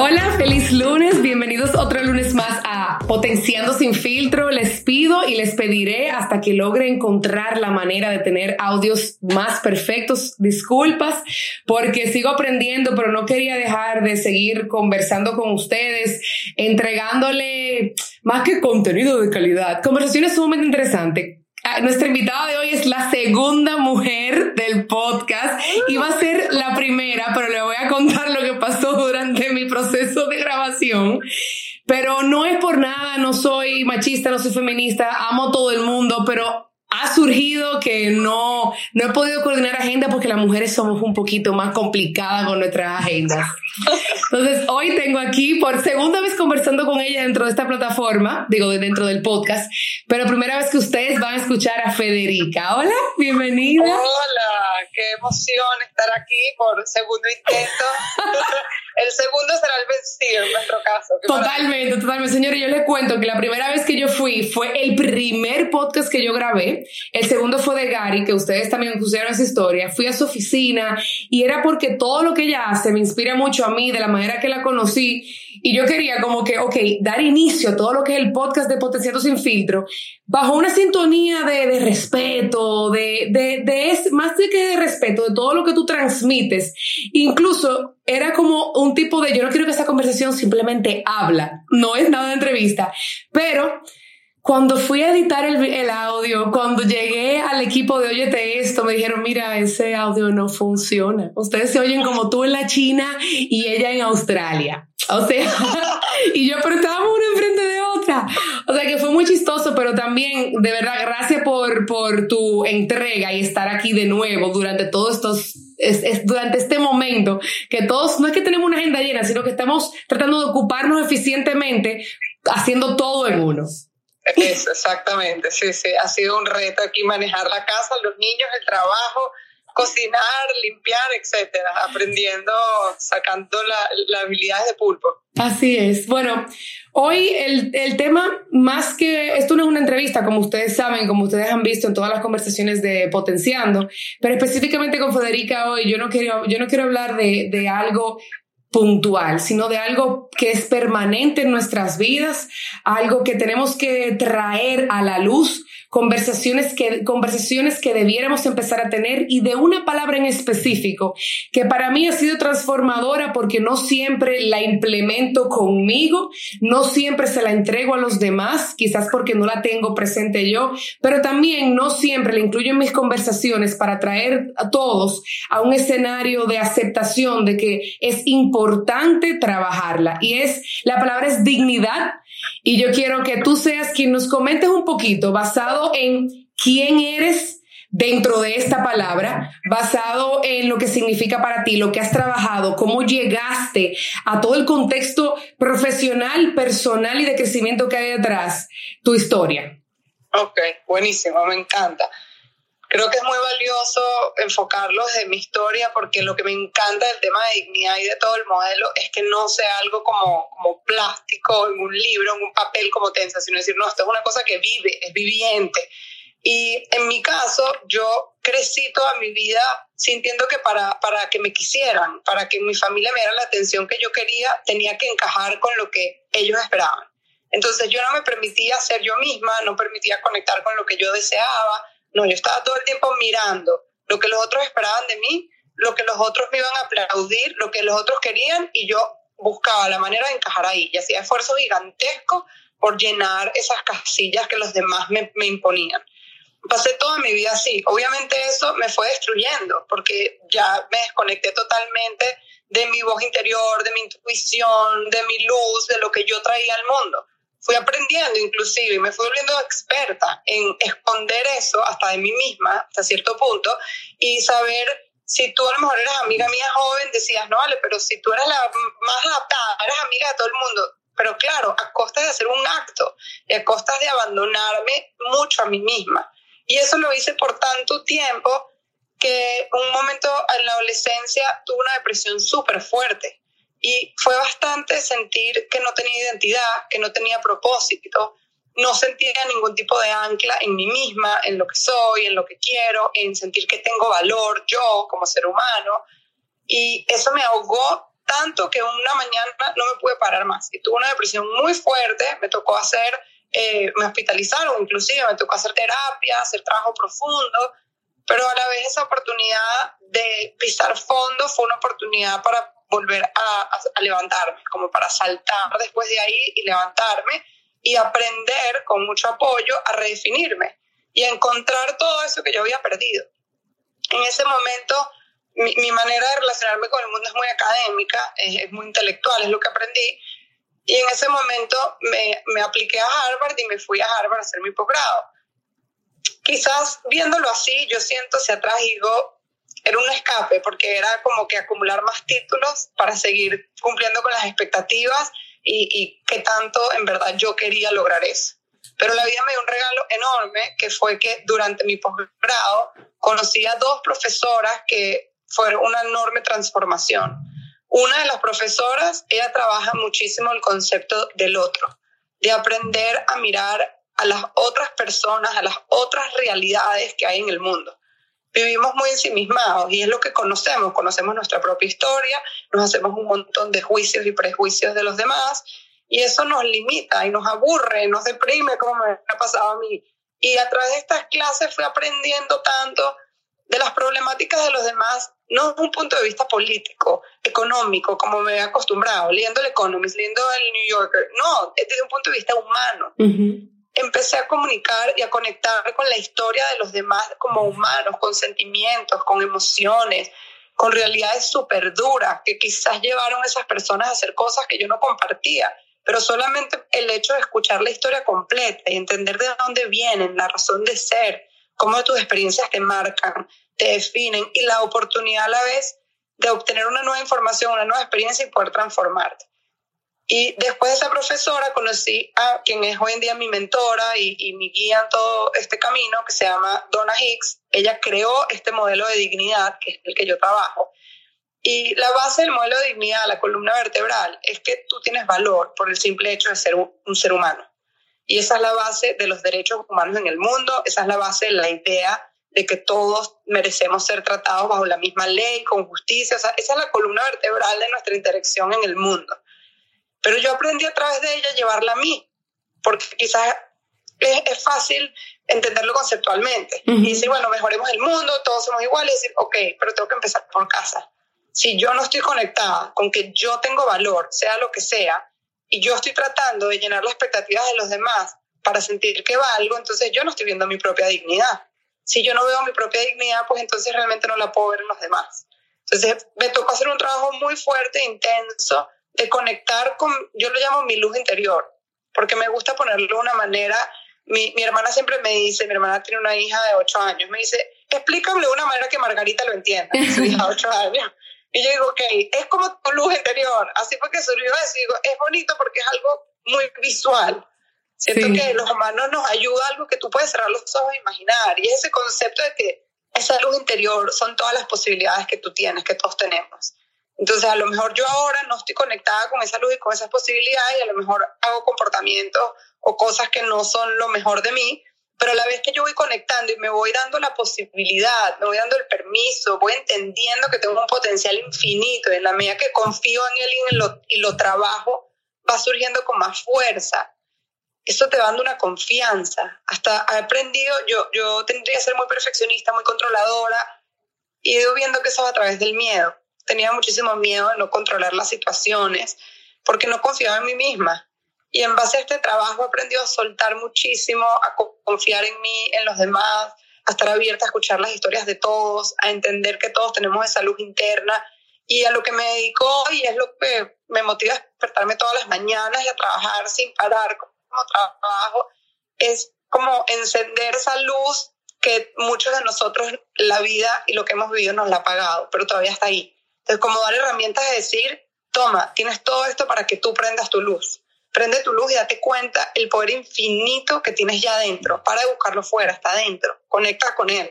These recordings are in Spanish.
Hola, feliz lunes. Bienvenidos otro lunes más a Potenciando sin filtro. Les pido y les pediré hasta que logre encontrar la manera de tener audios más perfectos. Disculpas porque sigo aprendiendo, pero no quería dejar de seguir conversando con ustedes, entregándole más que contenido de calidad, conversaciones sumamente interesantes nuestra invitada de hoy es la segunda mujer del podcast. Iba a ser la primera, pero le voy a contar lo que pasó durante mi proceso de grabación. Pero no es por nada, no soy machista, no soy feminista, amo todo el mundo, pero ha surgido que no, no he podido coordinar agenda porque las mujeres somos un poquito más complicadas con nuestras agendas. Entonces, hoy tengo aquí por segunda vez conversando con ella dentro de esta plataforma, digo, dentro del podcast, pero primera vez que ustedes van a escuchar a Federica. Hola, bienvenida. Hola, qué emoción estar aquí por segundo intento. El segundo será el vencido en nuestro caso. Totalmente, totalmente. Señores, yo les cuento que la primera vez que yo fui fue el primer podcast que yo grabé el segundo fue de Gary, que ustedes también pusieron esa historia. Fui a su oficina y era porque todo lo que ella hace me inspira mucho a mí, de la manera que la conocí. Y yo quería como que, ok, dar inicio a todo lo que es el podcast de Potenciando sin filtro, bajo una sintonía de, de respeto, de, de, de es, más de que de respeto, de todo lo que tú transmites. Incluso era como un tipo de, yo no quiero que esta conversación simplemente habla, no es nada de entrevista, pero cuando fui a editar el, el, audio, cuando llegué al equipo de Óyete esto, me dijeron, mira, ese audio no funciona. Ustedes se oyen como tú en la China y ella en Australia. O sea, y yo, pero estábamos una enfrente de otra. O sea, que fue muy chistoso, pero también, de verdad, gracias por, por tu entrega y estar aquí de nuevo durante todos estos, es, es, durante este momento, que todos, no es que tenemos una agenda llena, sino que estamos tratando de ocuparnos eficientemente haciendo todo en uno. Eso, exactamente, sí, sí, ha sido un reto aquí manejar la casa, los niños, el trabajo, cocinar, limpiar, etcétera, aprendiendo, sacando las la habilidades de pulpo. Así es. Bueno, hoy el, el, tema, más que esto no es una entrevista, como ustedes saben, como ustedes han visto en todas las conversaciones de Potenciando, pero específicamente con Federica hoy, yo no quiero, yo no quiero hablar de, de algo puntual, sino de algo que es permanente en nuestras vidas, algo que tenemos que traer a la luz conversaciones que, conversaciones que debiéramos empezar a tener y de una palabra en específico que para mí ha sido transformadora porque no siempre la implemento conmigo, no siempre se la entrego a los demás, quizás porque no la tengo presente yo, pero también no siempre la incluyo en mis conversaciones para traer a todos a un escenario de aceptación de que es importante trabajarla. Y es, la palabra es dignidad y yo quiero que tú seas quien nos comentes un poquito basado en quién eres dentro de esta palabra, basado en lo que significa para ti, lo que has trabajado, cómo llegaste a todo el contexto profesional, personal y de crecimiento que hay detrás, tu historia. Ok, buenísimo, me encanta creo que es muy valioso enfocarlo desde mi historia porque lo que me encanta del tema de dignidad y de todo el modelo es que no sea algo como, como plástico en un libro, en un papel como tensa, sino decir, no, esto es una cosa que vive, es viviente. Y en mi caso, yo crecí toda mi vida sintiendo que para, para que me quisieran, para que mi familia me diera la atención que yo quería, tenía que encajar con lo que ellos esperaban. Entonces yo no me permitía ser yo misma, no permitía conectar con lo que yo deseaba, no, yo estaba todo el tiempo mirando lo que los otros esperaban de mí, lo que los otros me iban a aplaudir, lo que los otros querían y yo buscaba la manera de encajar ahí y hacía esfuerzos gigantescos por llenar esas casillas que los demás me, imponían. Pasé toda mi vida así. Obviamente eso me fue destruyendo porque ya me desconecté totalmente de mi voz interior, de mi intuición, de mi luz, de lo que yo traía al mundo fui aprendiendo inclusive y me fui volviendo experta en esconder eso hasta de mí misma, hasta cierto punto, y saber si tú a lo mejor eras amiga mía joven, decías, no vale, pero si tú eras la más adaptada, eras amiga de todo el mundo. Pero claro, a costa de hacer un acto y a costa de abandonarme mucho a mí misma. Y eso lo hice por tanto tiempo que un momento en la adolescencia tuve una depresión súper fuerte y fue bastante sentir que no tenía identidad, que no tenía propósito, no sentía ningún tipo de ancla en mí misma, en lo que soy, en lo que quiero, en sentir que tengo valor yo como ser humano. Y eso me ahogó tanto que una mañana no me pude parar más y tuve una depresión muy fuerte, me tocó hacer, eh, me hospitalizaron inclusive, me tocó hacer terapia, hacer trabajo profundo, pero a la vez esa oportunidad de pisar fondo fue una oportunidad para volver a, levantarme, como para saltar después de ahí y levantarme y aprender con mucho apoyo a redefinirme y a encontrar todo eso que yo había perdido. En ese momento, mi, manera de relacionarme con el mundo es muy académica, es, muy intelectual, es lo que aprendí. Y en ese momento me, me apliqué a Harvard y me fui a Harvard a hacer mi posgrado quizás viéndolo así, yo siento hacia atrás y digo, era un escape, porque era como que acumular más títulos para seguir cumpliendo con las expectativas y, y que tanto en verdad yo quería lograr eso. Pero la vida me dio un regalo enorme, que fue que durante mi posgrado conocí a dos profesoras que fueron una enorme transformación. Una de las profesoras, ella trabaja muchísimo el concepto del otro, de aprender a mirar a las otras personas, a las otras realidades que hay en el mundo. Vivimos muy ensimismados y es lo que conocemos, conocemos nuestra propia historia, nos hacemos un montón de juicios y prejuicios de los demás y eso nos limita y nos aburre, nos deprime como me ha pasado a mí. Y a través de estas clases fui aprendiendo tanto de las problemáticas de los demás, no desde un punto de vista político, económico, como me he acostumbrado, leyendo el Economist, leyendo el New Yorker, no, desde un punto de vista humano empecé a comunicar y a conectar con la historia de los demás como humanos, con sentimientos, con emociones, con realidades súper duras que quizás llevaron a esas personas a hacer cosas que yo no compartía. Pero solamente el hecho de escuchar la historia completa y entender de dónde vienen, la razón de ser, cómo tus experiencias te marcan, te definen y la oportunidad a la vez de obtener una nueva información, una nueva experiencia y poder transformarte. Y después de esa profesora conocí a quien es hoy en día mi mentora y, y, mi guía en todo este camino, que se llama Donna Hicks. Ella creó este modelo de dignidad, que es el que yo trabajo. Y la base del modelo de dignidad, la columna vertebral, es que tú tienes valor por el simple hecho de ser un, ser humano. Y esa es la base de los derechos humanos en el mundo, esa es la base de la idea de que todos merecemos ser tratados bajo la misma ley, con justicia. O sea, esa es la columna vertebral de nuestra interacción en el mundo. Pero yo aprendí a través de ella a llevarla a mí, porque quizás es, fácil entenderlo conceptualmente. Y decir, bueno, mejoremos el mundo, todos somos iguales, y decir, ok, pero tengo que empezar por casa. Si yo no estoy conectada con que yo tengo valor, sea lo que sea, y yo estoy tratando de llenar las expectativas de los demás para sentir que valgo, entonces yo no estoy viendo mi propia dignidad. Si yo no veo mi propia dignidad, pues entonces realmente no la puedo ver en los demás. Entonces me tocó hacer un trabajo muy fuerte, intenso, de conectar con, yo lo llamo mi luz interior, porque me gusta ponerlo de una manera, mi, mi hermana siempre me dice, mi hermana tiene una hija de 8 años, me dice, explícame de una manera que Margarita lo entienda, su hija de 8 años. Y yo digo, ok, es como tu luz interior, así porque surgió eso, digo, es bonito porque es algo muy visual. Siento que los humanos nos ayuda algo que tú puedes cerrar los ojos e imaginar, y es ese concepto de que esa luz interior son todas las posibilidades que tú tienes, que todos tenemos. Entonces, a lo mejor yo ahora no estoy conectada con esa luz y con esas posibilidades y a lo mejor hago comportamientos o cosas que no son lo mejor de mí, pero a la vez que yo voy conectando y me voy dando la posibilidad, me voy dando el permiso, voy entendiendo que tengo un potencial infinito y en la medida que confío en él y, lo, y lo trabajo, va surgiendo con más fuerza. Eso te va dando una confianza. Hasta he aprendido, yo, yo tendría que ser muy perfeccionista, muy controladora, y he ido viendo que eso va a través del miedo tenía muchísimo miedo de no controlar las situaciones, porque no confiaba en mí misma. Y en base a este trabajo he aprendido a soltar muchísimo, a confiar en mí, en los demás, a estar abierta a escuchar las historias de todos, a entender que todos tenemos esa luz interna. Y a lo que me dedico y es lo que me motiva a despertarme todas las mañanas y a trabajar sin parar como trabajo, es como encender esa luz que muchos de nosotros, la vida y lo que hemos vivido nos la ha apagado, pero todavía está ahí. Entonces, como dar herramientas de decir, toma, tienes todo esto para que tú prendas tu luz. Prende tu luz y date cuenta el poder infinito que tienes ya adentro. Para de buscarlo fuera, está adentro. Conecta con él.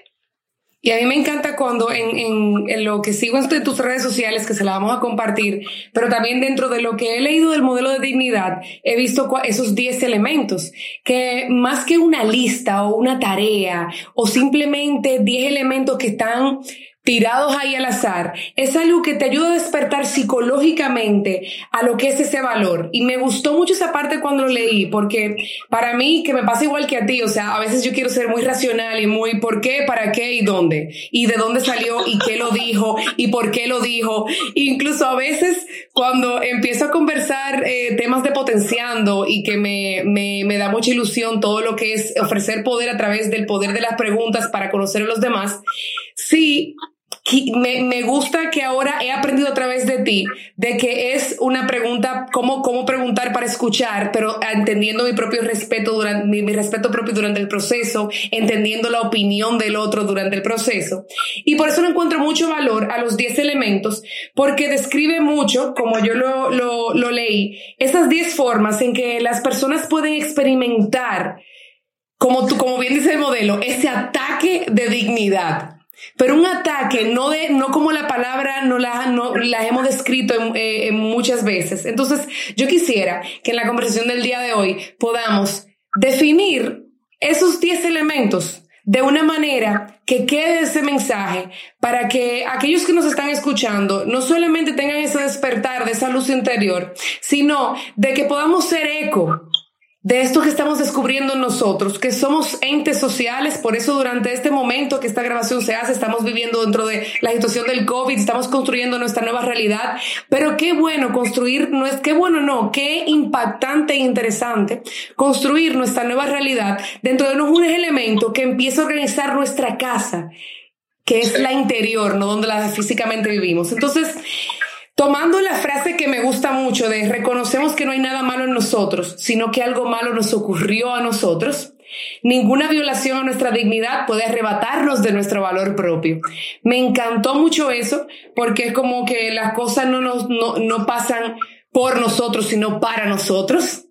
Y a mí me encanta cuando en, en, lo que sigo en tus redes sociales, que se la vamos a compartir, pero también dentro de lo que he leído del modelo de dignidad, he visto esos 10 elementos, que más que una lista o una tarea o simplemente 10 elementos que están tirados ahí al azar, es algo que te ayuda a despertar psicológicamente a lo que es ese valor. Y me gustó mucho esa parte cuando lo leí, porque para mí, que me pasa igual que a ti, o sea, a veces yo quiero ser muy racional y muy por qué, para qué y dónde, y de dónde salió y qué lo dijo y por qué lo dijo. Incluso a veces cuando empiezo a conversar eh, temas de potenciando y que me, me, me da mucha ilusión todo lo que es ofrecer poder a través del poder de las preguntas para conocer a los demás, sí me, me, gusta que ahora he aprendido a través de ti de que es una pregunta, cómo, cómo preguntar para escuchar, pero entendiendo mi propio respeto durante, mi, respeto propio durante el proceso, entendiendo la opinión del otro durante el proceso. Y por eso no encuentro mucho valor a los 10 elementos, porque describe mucho, como yo lo, lo, lo leí, esas 10 formas en que las personas pueden experimentar, como, tú, como bien dice el modelo, ese ataque de dignidad pero un ataque, no, de, no como la palabra no la, no, la hemos descrito eh, muchas veces. Entonces, yo quisiera que en la conversación del día de hoy podamos definir esos 10 elementos de una manera que quede ese mensaje para que aquellos que nos están escuchando no solamente tengan ese despertar de esa luz interior, sino de que podamos ser eco de esto que estamos descubriendo nosotros, que somos entes sociales, por eso durante este momento que esta grabación se hace, estamos viviendo dentro de la situación del COVID, estamos construyendo nuestra nueva realidad, pero qué bueno construir, no es qué bueno, no, qué impactante e interesante construir nuestra nueva realidad dentro de un elemento que empieza a organizar nuestra casa, que es la interior, no donde la físicamente vivimos. Entonces, Tomando la frase que me gusta mucho de reconocemos que no hay nada malo en nosotros, sino que algo malo nos ocurrió a nosotros, ninguna violación a nuestra dignidad puede arrebatarnos de nuestro valor propio. Me encantó mucho eso porque es como que las cosas no, nos, no, no pasan por nosotros, sino para nosotros.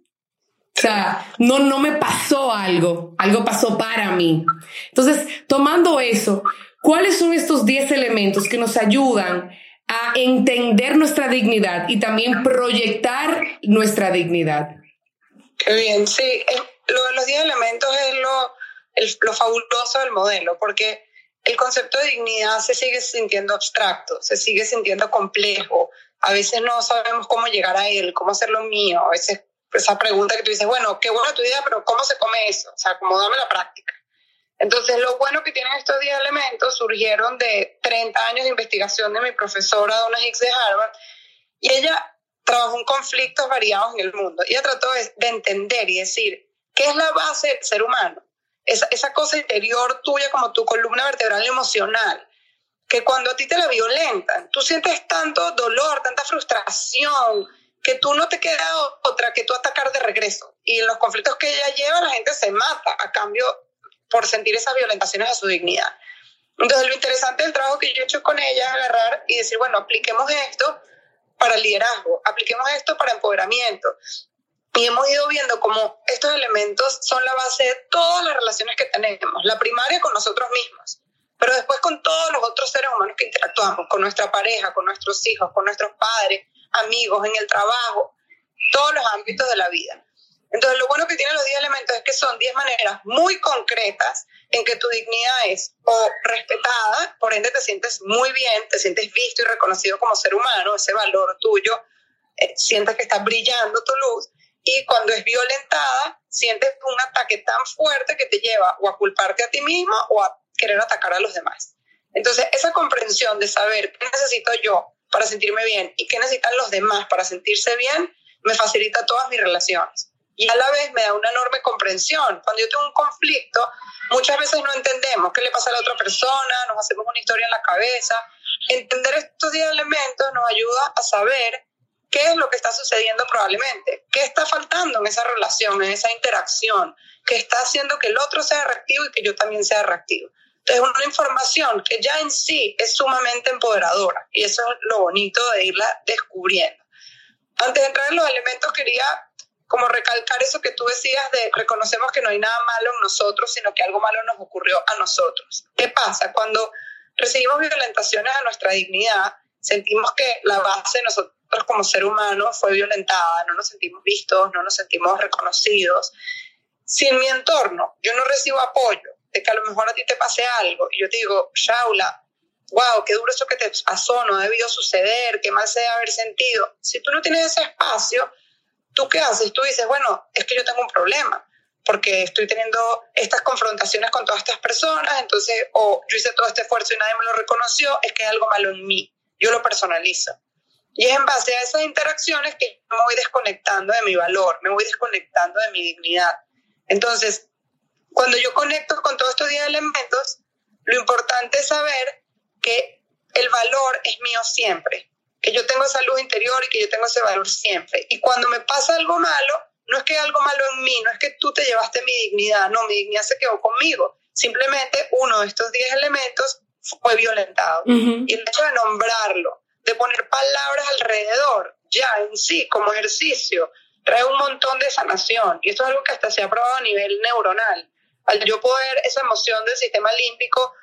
O sea, no, no me pasó algo, algo pasó para mí. Entonces, tomando eso, ¿cuáles son estos 10 elementos que nos ayudan a entender nuestra dignidad y también proyectar nuestra dignidad. Qué bien, sí, lo de los 10 elementos es lo, lo fabuloso del modelo, porque el concepto de dignidad se sigue sintiendo abstracto, se sigue sintiendo complejo, a veces no sabemos cómo llegar a él, cómo hacerlo mío, a veces esa pregunta que tú dices, bueno, qué buena tu idea, pero ¿cómo se come eso? O sea, como dame la práctica. Entonces, lo bueno que tienen estos 10 elementos surgieron de 30 años de investigación de mi profesora Donna Hicks de Harvard, y ella trabajó en conflictos variados en el mundo. Ella trató de, entender y decir, ¿qué es la base del ser humano? Esa, esa cosa interior tuya como tu columna vertebral emocional, que cuando a ti te la violentan, tú sientes tanto dolor, tanta frustración, que tú no te queda otra que tú atacar de regreso. Y en los conflictos que ella lleva, la gente se mata a cambio por sentir esas violentaciones a su dignidad. Entonces, lo interesante del trabajo que yo he hecho con ella es agarrar y decir, bueno, apliquemos esto para liderazgo, apliquemos esto para empoderamiento. Y hemos ido viendo cómo estos elementos son la base de todas las relaciones que tenemos, la primaria con nosotros mismos, pero después con todos los otros seres humanos que interactuamos, con nuestra pareja, con nuestros hijos, con nuestros padres, amigos, en el trabajo, todos los ámbitos de la vida. Entonces, lo bueno que tienen los 10 elementos es que son 10 maneras muy concretas en que tu dignidad es o respetada, por ende te sientes muy bien, te sientes visto y reconocido como ser humano, ese valor tuyo, eh, sientes que está brillando tu luz, y cuando es violentada, sientes un ataque tan fuerte que te lleva o a culparte a ti mismo o a querer atacar a los demás. Entonces, esa comprensión de saber qué necesito yo para sentirme bien y qué necesitan los demás para sentirse bien, me facilita todas mis relaciones y a la vez me da una enorme comprensión. Cuando yo tengo un conflicto, muchas veces no entendemos qué le pasa a la otra persona, nos hacemos una historia en la cabeza. Entender estos 10 elementos nos ayuda a saber qué es lo que está sucediendo probablemente, qué está faltando en esa relación, en esa interacción, qué está haciendo que el otro sea reactivo y que yo también sea reactivo. Entonces, una información que ya en sí es sumamente empoderadora y eso es lo bonito de irla descubriendo. Antes de entrar en los elementos, quería como recalcar eso que tú decías de reconocemos que no hay nada malo en nosotros, sino que algo malo nos ocurrió a nosotros. ¿Qué pasa? Cuando recibimos violentaciones a nuestra dignidad, sentimos que la base de nosotros como ser humanos fue violentada, no nos sentimos vistos, no nos sentimos reconocidos. Si en mi entorno yo no recibo apoyo de que a lo mejor a ti te pase algo y yo te digo, Shaula, wow, qué duro eso que te pasó, no ha debido suceder, qué mal se debe haber sentido. Si tú no tienes ese espacio, ¿tú qué haces? Tú dices, bueno, es que yo tengo un problema porque estoy teniendo estas confrontaciones con todas estas personas, entonces, o yo hice todo este esfuerzo y nadie me lo reconoció, es que hay algo malo en mí. Yo lo personalizo. Y es en base a esas interacciones que me voy desconectando de mi valor, me voy desconectando de mi dignidad. Entonces, cuando yo conecto con todos estos 10 elementos, lo importante es saber que el valor es mío siempre, que yo tengo esa luz interior y que yo tengo ese valor siempre. Y cuando me pasa algo malo, no es que algo malo en mí, no es que tú te llevaste mi dignidad, no, mi dignidad se quedó conmigo. Simplemente uno de estos 10 elementos fue violentado. Y el hecho de nombrarlo, de poner palabras alrededor, ya en sí, como ejercicio, trae un montón de sanación. Y esto es algo que hasta se ha probado a nivel neuronal. Al yo poder esa emoción del sistema límbico,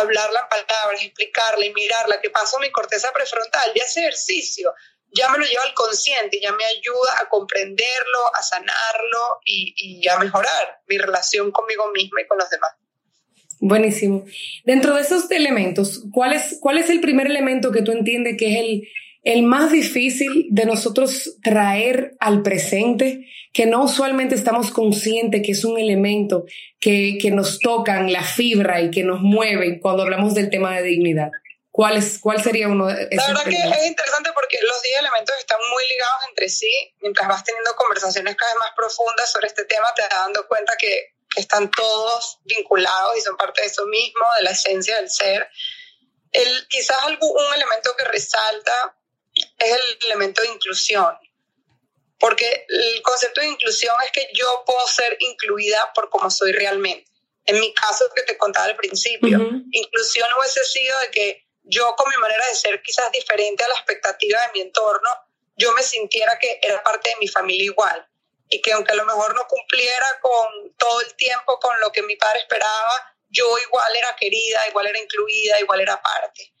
hablarla en palabras, explicarla y mirarla, que pasa mi corteza prefrontal, y ese ejercicio ya me lo lleva al consciente, ya me ayuda a comprenderlo, a sanarlo y, y a mejorar mi relación conmigo misma y con los demás. Buenísimo. Dentro de esos elementos, ¿cuál es, cuál es el primer elemento que tú entiendes que es el, el más difícil de nosotros traer al presente, que no usualmente estamos conscientes que es un elemento que, que nos tocan la fibra y que nos mueve cuando hablamos del tema de dignidad? ¿Cuál, es, ¿Cuál sería uno de esos? La verdad que es interesante porque los 10 elementos están muy ligados entre sí. Mientras vas teniendo conversaciones cada vez más profundas sobre este tema, te vas dando cuenta que están todos vinculados y son parte de eso mismo, de la esencia del ser. El, quizás algún, un elemento que resalta es el elemento de inclusión, porque el concepto de inclusión es que yo puedo ser incluida por como soy realmente. En mi caso que te contaba al principio, inclusión hubiese sido de que yo con mi manera de ser quizás diferente a la expectativa de mi entorno, yo me sintiera que era parte de mi familia igual y que aunque a lo mejor no cumpliera con todo el tiempo con lo que mi padre esperaba, yo igual era querida, igual era incluida, igual era parte.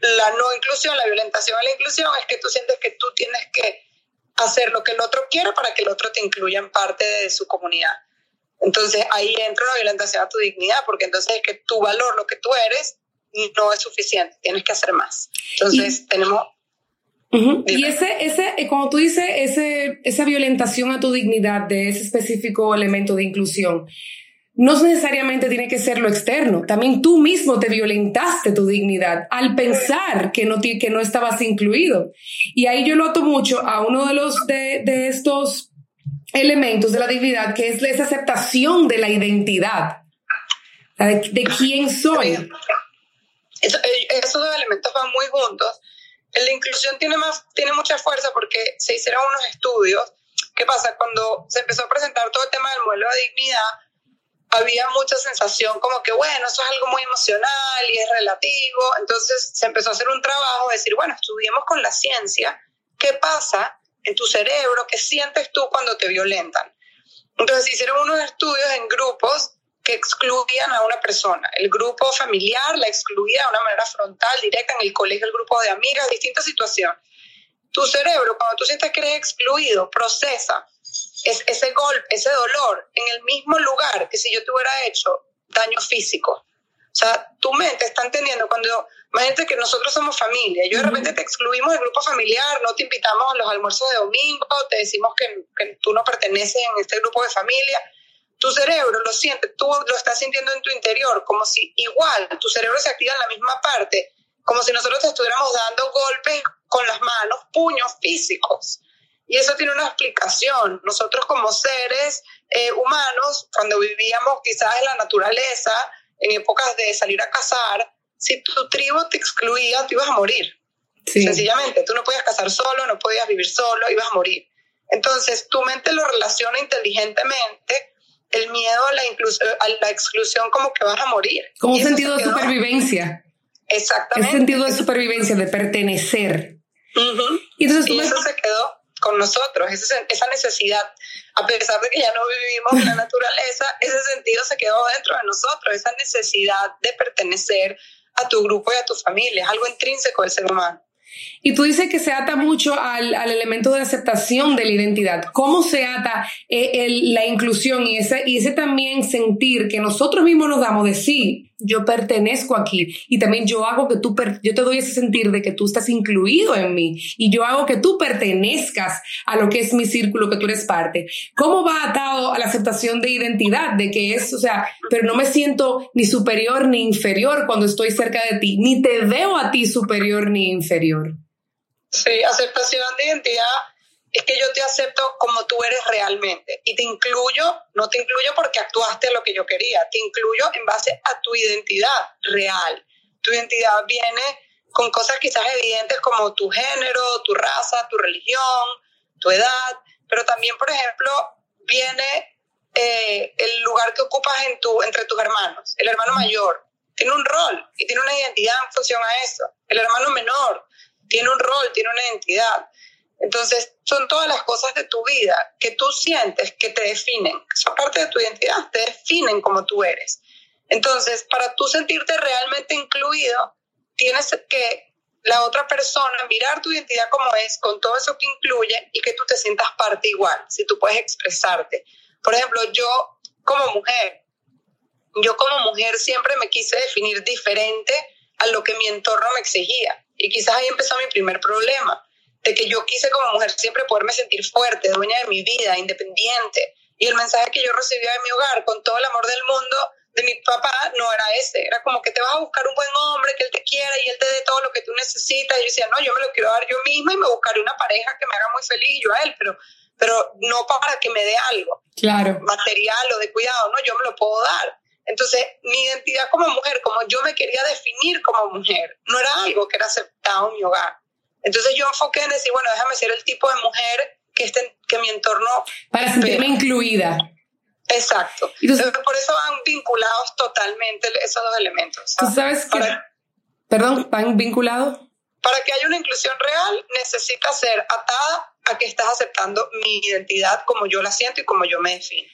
La no inclusión, la violentación a la inclusión es que tú sientes que tú tienes que hacer lo que el otro quiere para que el otro te incluya en parte de su comunidad. Entonces ahí entra la violentación a tu dignidad, porque entonces es que tu valor, lo que tú eres, no es suficiente, tienes que hacer más. Entonces tenemos y ese, ese, eh, como tú dices, ese, esa violentación a tu dignidad de ese específico elemento de inclusión, no necesariamente tiene que ser lo externo. También tú mismo te violentaste tu dignidad al pensar que no, que no estabas incluido. Y ahí yo noto mucho a uno de los de, de estos elementos de la dignidad, que es esa aceptación de la identidad, de, de quién soy. Eh, esos dos elementos van muy juntos la inclusión tiene, más, tiene mucha fuerza porque se hicieron unos estudios. ¿Qué pasa? Cuando se empezó a presentar todo el tema del modelo de dignidad, había mucha sensación como que, bueno, eso es algo muy emocional y es relativo. Entonces se empezó a hacer un trabajo de decir, bueno, estudiemos con la ciencia qué pasa en tu cerebro, qué sientes tú cuando te violentan. Entonces hicieron unos estudios en grupos que excluían a una persona. El grupo familiar la excluía de una manera frontal, directa, en el colegio, el grupo de amigas, distintas situaciones. Tu cerebro, cuando tú sientes que eres excluido, procesa ese golpe, ese dolor en el mismo lugar que si yo te hubiera hecho daño físico. O sea, tu mente está entendiendo cuando, imagínate que nosotros somos familia, yo de repente te excluimos del grupo familiar, no te invitamos a los almuerzos de domingo, te decimos que, que tú no perteneces en este grupo de familia, tu cerebro lo siente, tú lo estás sintiendo en tu interior, como si igual tu cerebro se activa en la misma parte, como si nosotros te estuviéramos dando golpes con las manos, puños físicos. Y eso tiene una explicación. Nosotros como seres eh, humanos, cuando vivíamos quizás en la naturaleza, en épocas de salir a cazar, si tu tribu te excluía, tú ibas a morir. Sencillamente, tú no podías cazar solo, no podías vivir solo, ibas a morir. Entonces, tu mente lo relaciona inteligentemente el miedo a la, a la exclusión como que vas a morir. Como un sentido de supervivencia. Exactamente. El sentido de supervivencia, de pertenecer. Y, entonces, eso se quedó con nosotros, esa, esa necesidad, a pesar de que ya no vivimos en la naturaleza, ese sentido se quedó dentro de nosotros, esa necesidad de pertenecer a tu grupo y a tu familia, es algo intrínseco del ser humano. Y tú dices que se ata mucho al, al, elemento de aceptación de la identidad. ¿Cómo se ata eh, el, la inclusión y ese, y ese también sentir que nosotros mismos nos damos de sí? Yo pertenezco aquí y también yo hago que tú, yo te doy ese sentir de que tú estás incluido en mí y yo hago que tú pertenezcas a lo que es mi círculo, que tú eres parte. ¿Cómo va atado a la aceptación de identidad? De que es, o sea, pero no me siento ni superior ni inferior cuando estoy cerca de ti, ni te veo a ti superior ni inferior. Sí, aceptación de identidad es que yo te acepto como tú eres realmente y te incluyo, no te incluyo porque actuaste lo que yo quería, te incluyo en base a tu identidad real. Tu identidad viene con cosas quizás evidentes como tu género, tu raza, tu religión, tu edad, pero también, por ejemplo, viene eh, el lugar que ocupas en tu, entre tus hermanos. El hermano mayor tiene un rol y tiene una identidad en función a eso. El hermano menor tiene un rol, tiene una identidad. Entonces, son todas las cosas de tu vida que tú sientes que te definen, que son parte de tu identidad, te definen como tú eres. Entonces, para tú sentirte realmente incluido, tienes que la otra persona mirar tu identidad como es, con todo eso que incluye y que tú te sientas parte igual, si tú puedes expresarte. Por ejemplo, yo como mujer, yo como mujer siempre me quise definir diferente a lo que mi entorno me exigía. Y quizás ahí empezó mi primer problema de que yo quise como mujer siempre poderme sentir fuerte, dueña de mi vida, independiente. Y el mensaje que yo recibía de mi hogar con todo el amor del mundo de mi papá no era ese, era como que te vas a buscar un buen hombre, que él te quiera y él te dé todo lo que tú necesitas. Y yo decía, no, yo me lo quiero dar yo misma y me buscaré una pareja que me haga muy feliz y yo a él, pero, pero no para que me dé algo claro. material o de cuidado, no, yo me lo puedo dar. Entonces, mi identidad como mujer, como yo me quería definir como mujer, no era algo que era aceptado en mi hogar. Entonces yo enfoqué en decir, bueno, déjame ser el tipo de mujer que, esté, que mi entorno... Para sentirme incluida. Exacto. Entonces, por eso van vinculados totalmente esos dos elementos. ¿Tú sabes que... Perdón, ¿van vinculados? Para que haya una inclusión real, necesita ser atada a que estás aceptando mi identidad como yo la siento y como yo me defino.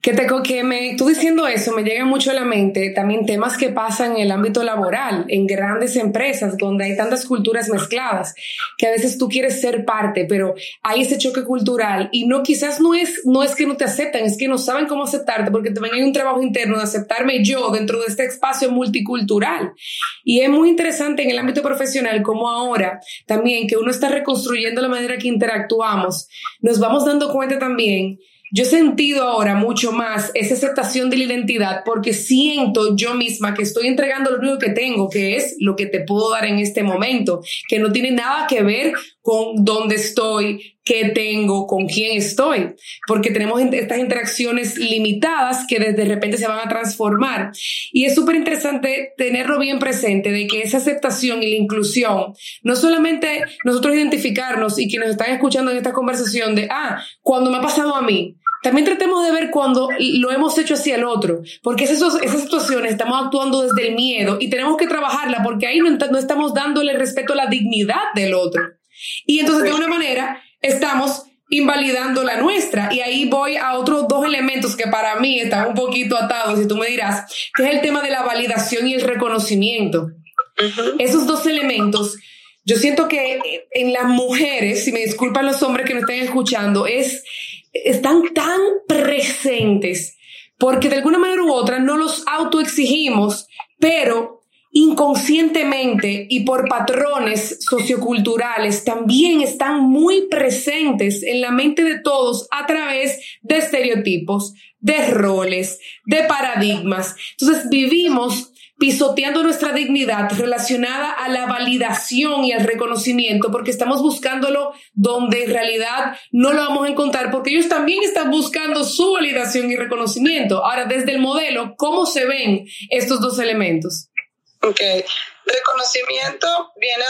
Que, te, que me, tú diciendo eso, me llega mucho a la mente también temas que pasan en el ámbito laboral, en grandes empresas donde hay tantas culturas mezcladas, que a veces tú quieres ser parte, pero hay ese choque cultural y no, quizás no es, no es que no te aceptan, es que no saben cómo aceptarte, porque también hay un trabajo interno de aceptarme yo dentro de este espacio multicultural. Y es muy interesante en el ámbito profesional como ahora también que uno está reconstruyendo la manera que interactuamos, nos vamos dando cuenta también yo he sentido ahora mucho más esa aceptación de la identidad porque siento yo misma que estoy entregando lo único que tengo, que es lo que te puedo dar en este momento, que no tiene nada que ver con dónde estoy, qué tengo, con quién estoy, porque tenemos estas interacciones limitadas que de repente se van a transformar. Y es súper interesante tenerlo bien presente de que esa aceptación y la inclusión, no solamente nosotros identificarnos y quienes están escuchando en esta conversación de, ah, cuando me ha pasado a mí, también tratemos de ver cuando lo hemos hecho hacia el otro, porque esas, situaciones estamos actuando desde el miedo y tenemos que trabajarla porque ahí no, no estamos dándole respeto a la dignidad del otro. Y entonces de una manera estamos invalidando la nuestra. Y ahí voy a otros dos elementos que para mí están un poquito atados, y tú me dirás, que es el tema de la validación y el reconocimiento. Esos dos elementos, yo siento que en las mujeres, si me disculpan los hombres que me estén escuchando, es, están tan presentes porque de alguna manera u otra no los autoexigimos, pero inconscientemente y por patrones socioculturales también están muy presentes en la mente de todos a través de estereotipos, de roles, de paradigmas. Entonces vivimos pisoteando nuestra dignidad relacionada a la validación y al reconocimiento, porque estamos buscándolo donde en realidad no lo vamos a encontrar, porque ellos también están buscando su validación y reconocimiento. Ahora, desde el modelo, ¿cómo se ven estos dos elementos? Ok, reconocimiento viene,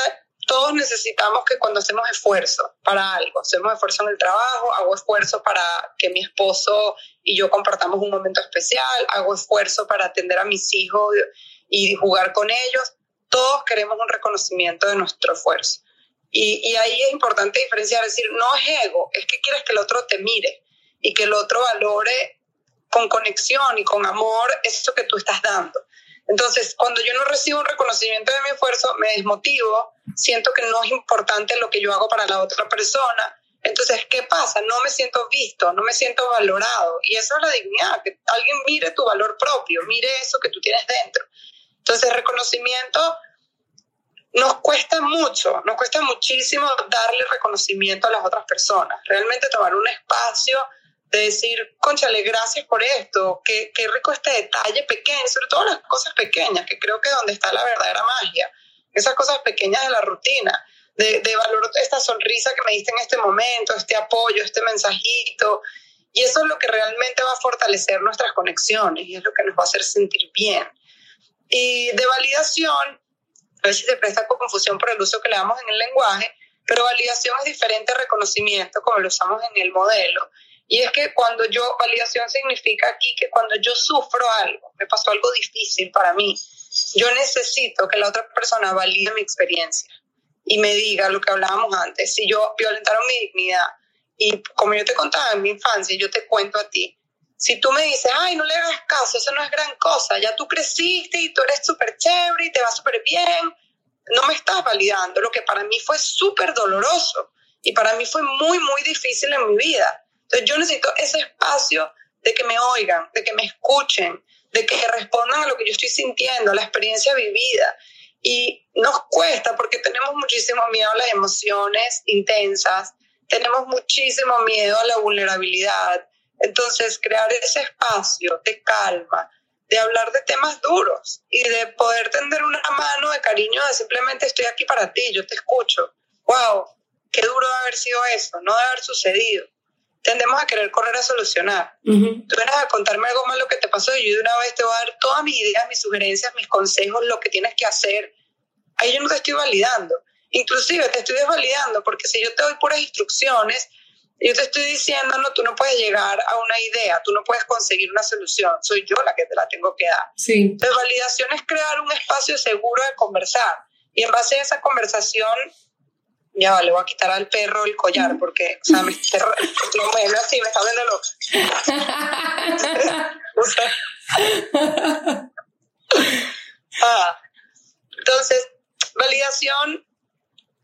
todos necesitamos que cuando hacemos esfuerzo para algo, hacemos esfuerzo en el trabajo, hago esfuerzo para que mi esposo y yo compartamos un momento especial, hago esfuerzo para atender a mis hijos y jugar con ellos, todos queremos un reconocimiento de nuestro esfuerzo. Y, y ahí es importante diferenciar, decir, no es ego, es que quieres que el otro te mire y que el otro valore con conexión y con amor eso que tú estás dando. Entonces, cuando yo no recibo un reconocimiento de mi esfuerzo, me desmotivo, siento que no es importante lo que yo hago para la otra persona Entonces, ¿qué pasa? No me siento visto, no me siento valorado. Y eso es la dignidad, que alguien mire tu valor propio, mire eso que tú tienes dentro. Entonces, reconocimiento nos cuesta mucho, nos cuesta muchísimo darle reconocimiento a las otras personas. Realmente tomar un espacio de decir, conchale, gracias por esto, qué, qué rico este detalle pequeño, sobre todo las cosas pequeñas, que creo que es donde está la verdadera magia, esas cosas pequeñas de la rutina, de, de valor esta sonrisa que me diste en este momento, este apoyo, este mensajito, y eso es lo que realmente va a fortalecer nuestras conexiones y es lo que nos va a hacer sentir bien. Y de validación, a veces se presta confusión por el uso que le damos en el lenguaje, pero validación es diferente a reconocimiento como lo usamos en el modelo. Y es que cuando yo, validación significa aquí que cuando yo sufro algo, me pasó algo difícil para mí, yo necesito que la otra persona valide mi experiencia y me diga lo que hablábamos antes. Si yo violentaron mi dignidad y como yo te contaba en mi infancia, yo te cuento a ti, si tú me dices, ay, no le hagas caso, eso no es gran cosa, ya tú creciste y tú eres súper chévere y te va súper bien, no me estás validando, lo que para mí fue súper doloroso y para mí fue muy, muy difícil en mi vida. Entonces yo necesito ese espacio de que me oigan, de que me escuchen, de que respondan a lo que yo estoy sintiendo, a la experiencia vivida. Y nos cuesta porque tenemos muchísimo miedo a las emociones intensas, tenemos muchísimo miedo a la vulnerabilidad. Entonces, crear ese espacio de calma, de hablar de temas duros y de poder tender una mano de cariño de simplemente estoy aquí para ti, yo te escucho. ¡Wow! Qué duro de haber sido eso, no de haber sucedido tendemos a querer correr a solucionar. Tú vienes a contarme algo malo que te pasó y yo de una vez te voy a dar todas mis ideas, mis sugerencias, mis consejos, lo que tienes que hacer. Ahí yo no te estoy validando. Inclusive te estoy desvalidando porque si yo te doy puras instrucciones, yo te estoy diciendo, no, tú no puedes llegar a una idea, tú no puedes conseguir una solución, soy yo la que te la tengo que dar. Sí. Entonces, validación es crear un espacio seguro de conversar y en base a esa conversación ya vale, voy a quitar al perro el collar porque, o sea, me, está, me, así, me está viendo ah, entonces, validación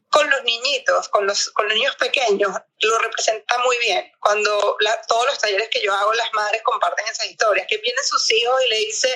con los niñitos, con los, con los niños pequeños, lo representa muy bien. Cuando todos los talleres que yo hago, las madres comparten esas historias, que vienen sus hijos y le dice,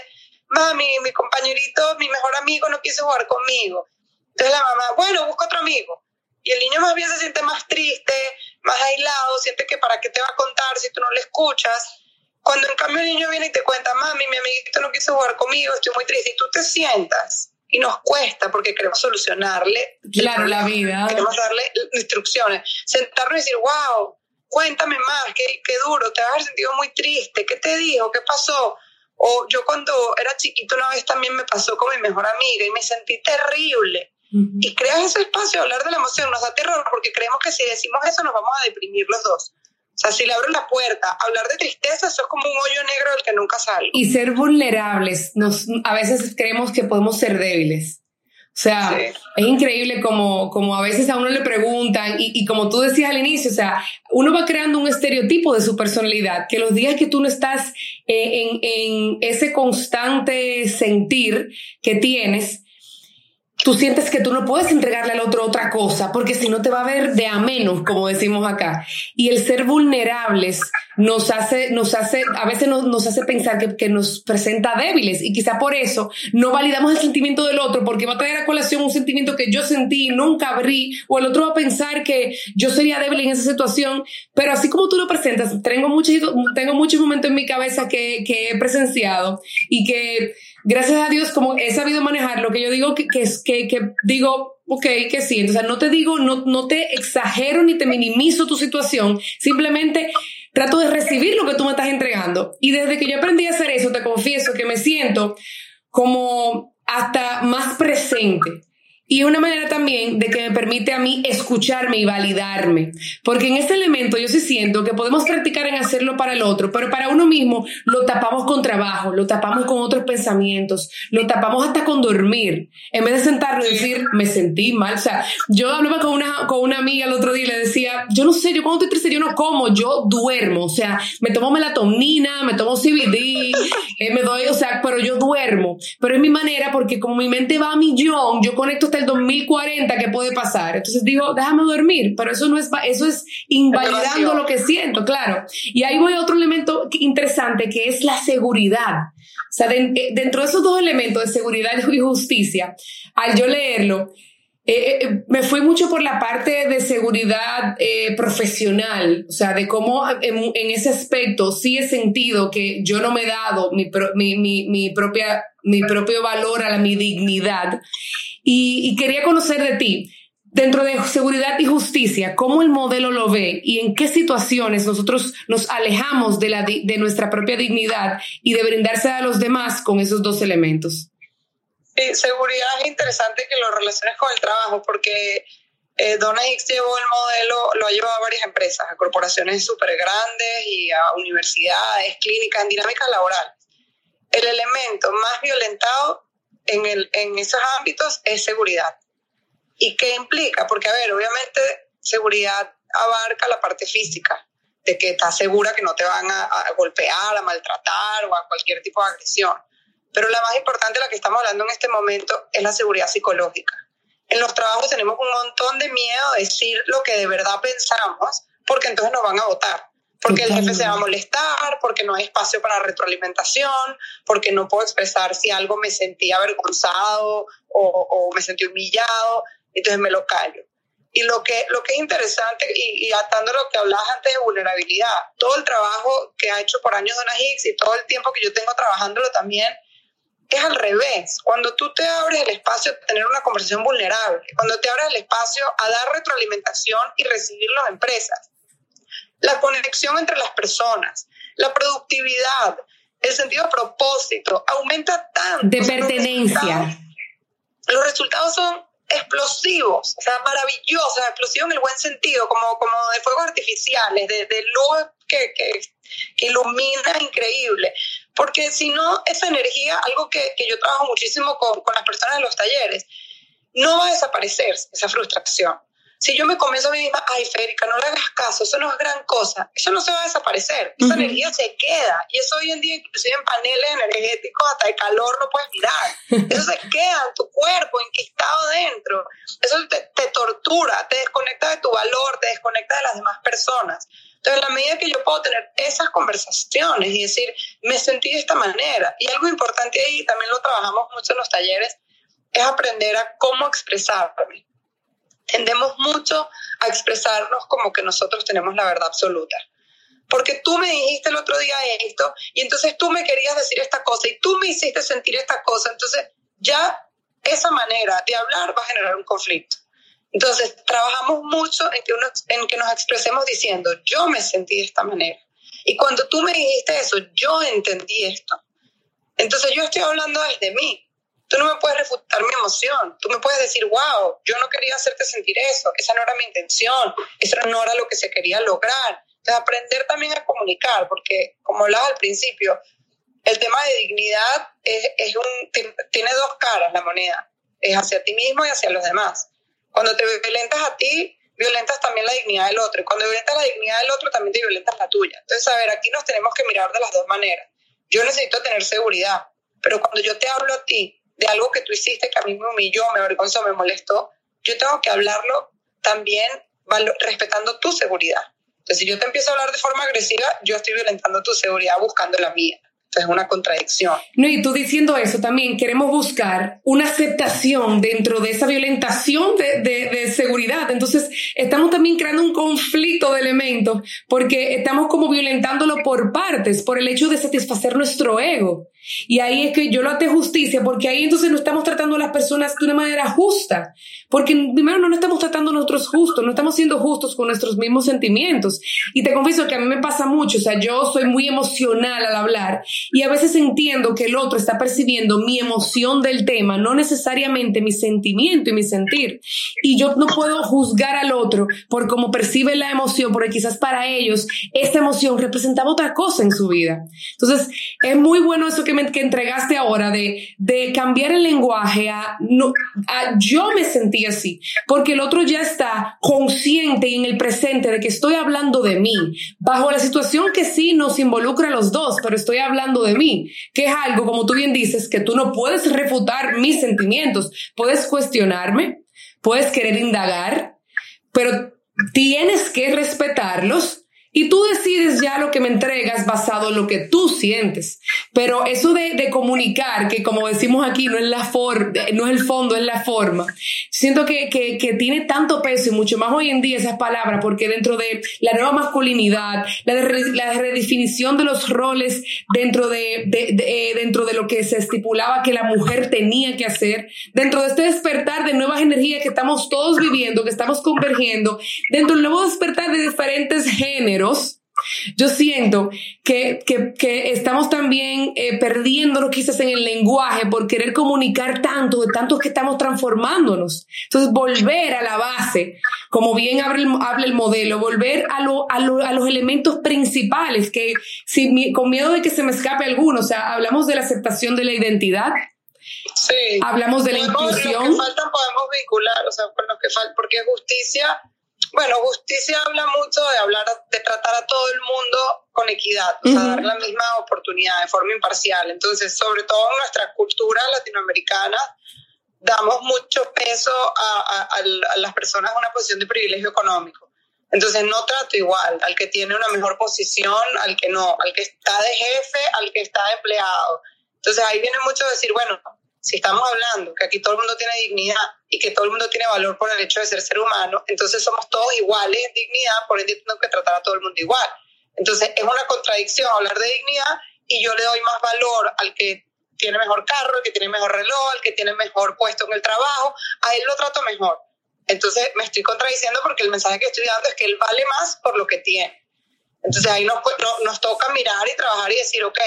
mami, mi compañerito, mi mejor amigo no quiso jugar conmigo. Entonces la mamá, bueno, busca otro amigo. Y el niño más bien se siente más triste, más aislado, siente que para qué te va a contar si tú no le escuchas. Cuando en cambio el niño viene y te cuenta, mami, mi amiguito no quiso jugar conmigo, estoy muy triste, y tú te sientas y nos cuesta porque queremos solucionarle. Claro, la vida. Queremos darle instrucciones. Sentarnos y decir, wow, cuéntame más, qué, qué duro, te has sentido muy triste, ¿qué te dijo? ¿Qué pasó? O yo cuando era chiquito una vez también me pasó con mi mejor amiga y me sentí terrible. Y creas ese espacio, hablar de la emoción nos da terror porque creemos que si decimos eso nos vamos a deprimir los dos. O sea, si le abro la puerta, hablar de tristeza, eso es como un hoyo negro del que nunca sale. Y ser vulnerables, nos, a veces creemos que podemos ser débiles. O sea, es increíble como, como a veces a uno le preguntan y, y, como tú decías al inicio, o sea, uno va creando un estereotipo de su personalidad, que los días que tú no estás eh, en, en ese constante sentir que tienes, tú sientes que tú no puedes entregarle al otro otra cosa, porque si no te va a ver de a menos, como decimos acá. Y el ser vulnerables nos hace, nos hace, a veces nos, nos hace pensar que, que, nos presenta débiles y quizá por eso no validamos el sentimiento del otro, porque va a traer a colación un sentimiento que yo sentí nunca abrí, o el otro va a pensar que yo sería débil en esa situación, pero así como tú lo presentas, tengo muchos, tengo muchos momentos en mi cabeza que, que he presenciado y que gracias a Dios, como he sabido manejar lo que yo digo, que, que, que, digo, ok, que sí. Entonces, no te digo, no, no te exagero ni te minimizo tu situación, simplemente trato de recibir lo que tú me estás entregando. Y desde que yo aprendí a hacer eso, te confieso que me siento como hasta más presente. Y una manera también de que me permite a mí escucharme y validarme. Porque en este elemento yo sí siento que podemos practicar en hacerlo para el otro, pero para uno mismo lo tapamos con trabajo, lo tapamos con otros pensamientos, lo tapamos hasta con dormir. En vez de sentarnos y decir, me sentí mal. O sea, yo hablaba con una, con una amiga el otro día y le decía, yo no sé, yo cuando estoy triste yo no como, yo duermo. O sea, me tomo melatonina, me tomo CBD, eh, me doy, o sea, pero yo duermo. Pero es mi manera porque como mi mente va a millón, yo conecto esta hasta el 2040 qué puede pasar. Entonces digo, déjame dormir, pero eso no es, eso es invalidando lo que siento, claro. Y ahí voy a otro elemento interesante que es la seguridad. O sea, eh, dentro de esos dos elementos de seguridad y justicia, al yo leerlo, eh, eh, me fui mucho por la parte de seguridad profesional, o sea, de cómo en, ese aspecto sí he sentido que yo no me he dado mi, mi, mi, propia, mi propio valor a la, mi dignidad. Y, y quería conocer de ti, dentro de seguridad y justicia, cómo el modelo lo ve y en qué situaciones nosotros nos alejamos de, la, de nuestra propia dignidad y de brindarse a los demás con esos dos elementos. Sí, seguridad es interesante que lo relaciones con el trabajo porque eh, Donna Hicks llevó el modelo, lo ha llevado a varias empresas, a corporaciones súper grandes y a universidades, clínicas, en dinámicas laborales. El elemento más violentado en, el, en esos ámbitos es seguridad ¿Y qué implica? Porque, a ver, obviamente seguridad abarca la parte física, de que estás segura que no te van a, golpear, a maltratar o a cualquier tipo de agresión. Pero la más importante, la que estamos hablando en este momento, es la seguridad psicológica. En los trabajos tenemos un montón de miedo a decir lo que de verdad pensamos, porque entonces nos van a votar. Porque el jefe se va a molestar, porque no hay espacio para retroalimentación, porque no puedo expresar si algo me sentí avergonzado o, o me sentí humillado entonces me lo callo. Y lo que, lo que es interesante, y, atando lo que hablabas antes de vulnerabilidad, todo el trabajo que ha hecho por años Donna Hicks y todo el tiempo que yo tengo trabajándolo también, es al revés. Cuando tú te abres el espacio a tener una conversación vulnerable, cuando te abres el espacio a dar retroalimentación y recibir las empresas, la conexión entre las personas, la productividad, el sentido de propósito, aumenta tanto. De pertenencia. los resultados son explosivos, o sea, maravillosos, explosivos en el buen sentido, como, como de fuegos artificiales, de, de luz que, que, que, ilumina increíble. Porque si no, esa energía, algo que, que yo trabajo muchísimo con, con las personas de los talleres, no va a desaparecer esa frustración. Si yo me comienzo a mí misma, ay, Férica, no le hagas caso, eso no es gran cosa, eso no se va a desaparecer, esa energía se queda. Y eso hoy en día, inclusive en paneles energéticos, hasta el calor no puedes mirar. Eso se queda en tu cuerpo, enquistado dentro. Eso te, te tortura, te desconecta de tu valor, te desconecta de las demás personas. Entonces, en la medida que yo puedo tener esas conversaciones y decir, me sentí de esta manera, y algo importante ahí, también lo trabajamos mucho en los talleres, es aprender a cómo expresarme tendemos mucho a expresarnos como que nosotros tenemos la verdad absoluta. Porque tú me dijiste el otro día esto y entonces tú me querías decir esta cosa y tú me hiciste sentir esta cosa. Entonces ya esa manera de hablar va a generar un conflicto. Entonces trabajamos mucho en que, uno, en que nos expresemos diciendo, yo me sentí de esta manera. Y cuando tú me dijiste eso, yo entendí esto. Entonces yo estoy hablando desde mí. Tú no me puedes refutar mi emoción. Tú me puedes decir, wow, yo no quería hacerte sentir eso. Esa no era mi intención. Eso no era lo que se quería lograr. Entonces, aprender también a comunicar, porque como hablaba al principio, el tema de dignidad es, es un, tiene dos caras la moneda. Es hacia ti mismo y hacia los demás. Cuando te violentas a ti, violentas también la dignidad del otro. Y cuando violentas la dignidad del otro, también te violentas la tuya. Entonces, a ver, aquí nos tenemos que mirar de las dos maneras. Yo necesito tener seguridad, pero cuando yo te hablo a ti de algo que tú hiciste que a mí me humilló, me avergonzó, me molestó, yo tengo que hablarlo también respetando tu seguridad. Entonces, si yo te empiezo a hablar de forma agresiva, yo estoy violentando tu seguridad buscando la mía es una contradicción. No, y tú diciendo eso también, queremos buscar una aceptación dentro de esa violentación de, de, seguridad. Entonces, estamos también creando un conflicto de elementos porque estamos como violentándolo por partes, por el hecho de satisfacer nuestro ego. Y ahí es que yo lo hago justicia, porque ahí entonces no estamos tratando a las personas de una manera justa. Porque primero no estamos tratando a nosotros justos, no estamos siendo justos con nuestros mismos sentimientos. Y te confieso que a mí me pasa mucho, o sea, yo soy muy emocional al hablar y a veces entiendo que el otro está percibiendo mi emoción del tema, no necesariamente mi sentimiento y mi sentir. Y yo no puedo juzgar al otro por cómo percibe la emoción, porque quizás para ellos esta emoción representaba otra cosa en su vida. Entonces, es muy bueno eso que que entregaste ahora de, de cambiar el lenguaje a, no, a yo me sentí así, porque el otro ya está consciente y en el presente de que estoy hablando de mí, bajo la situación que sí nos involucra a los dos, pero estoy hablando de mí, que es algo, como tú bien dices, que tú no puedes refutar mis sentimientos, puedes cuestionarme, puedes querer indagar, pero tienes que respetarlos y tú decides ya lo que me entregas basado en lo que tú sientes. Pero eso de, de comunicar, que como decimos aquí, no es, la for no es el fondo, es la forma. Siento que, que, que, tiene tanto peso y mucho más hoy en día esas palabras, porque dentro de la nueva masculinidad, la, de, la redefinición de los roles dentro de, de, eh, dentro de lo que se estipulaba que la mujer tenía que hacer, dentro de este despertar de nuevas energías que estamos todos viviendo, que estamos convergiendo, dentro del nuevo despertar de diferentes géneros, yo siento que, que, que estamos también eh, perdiéndonos quizás en el lenguaje por querer comunicar tanto, de tantos que estamos transformándonos. Entonces, volver a la base, como bien habla el, habla el modelo, volver a, lo, a, lo, a, los elementos principales, que si, con miedo de que se me escape alguno, o sea, hablamos de la aceptación de la identidad, Sí. Hablamos de la Podemos- inclusión. Los que faltan podemos vincular, o sea, con los que faltan, porque justicia, bueno, justicia habla mucho de hablar, de tratar a todo el mundo con equidad, o sea, dar la misma oportunidad de forma imparcial. Entonces, sobre todo en nuestra cultura latinoamericana, damos mucho peso a, las personas en una posición de privilegio económico. Entonces no trato igual al que tiene una mejor posición, al que no, al que está de jefe, al que está de empleado. Entonces ahí viene mucho decir, bueno, si estamos hablando que aquí todo el mundo tiene dignidad y que todo el mundo tiene valor por el hecho de ser ser humano, entonces somos todos iguales en dignidad, por ende tengo que tratar a todo el mundo igual. Entonces es una contradicción hablar de dignidad y yo le doy más valor al que tiene mejor carro, al que tiene mejor reloj, al que tiene mejor puesto en el trabajo, a él lo trato mejor. Entonces me estoy contradiciendo porque el mensaje que estoy dando es que él vale más por lo que tiene. Entonces ahí nos, no- nos toca mirar y trabajar y decir, ok,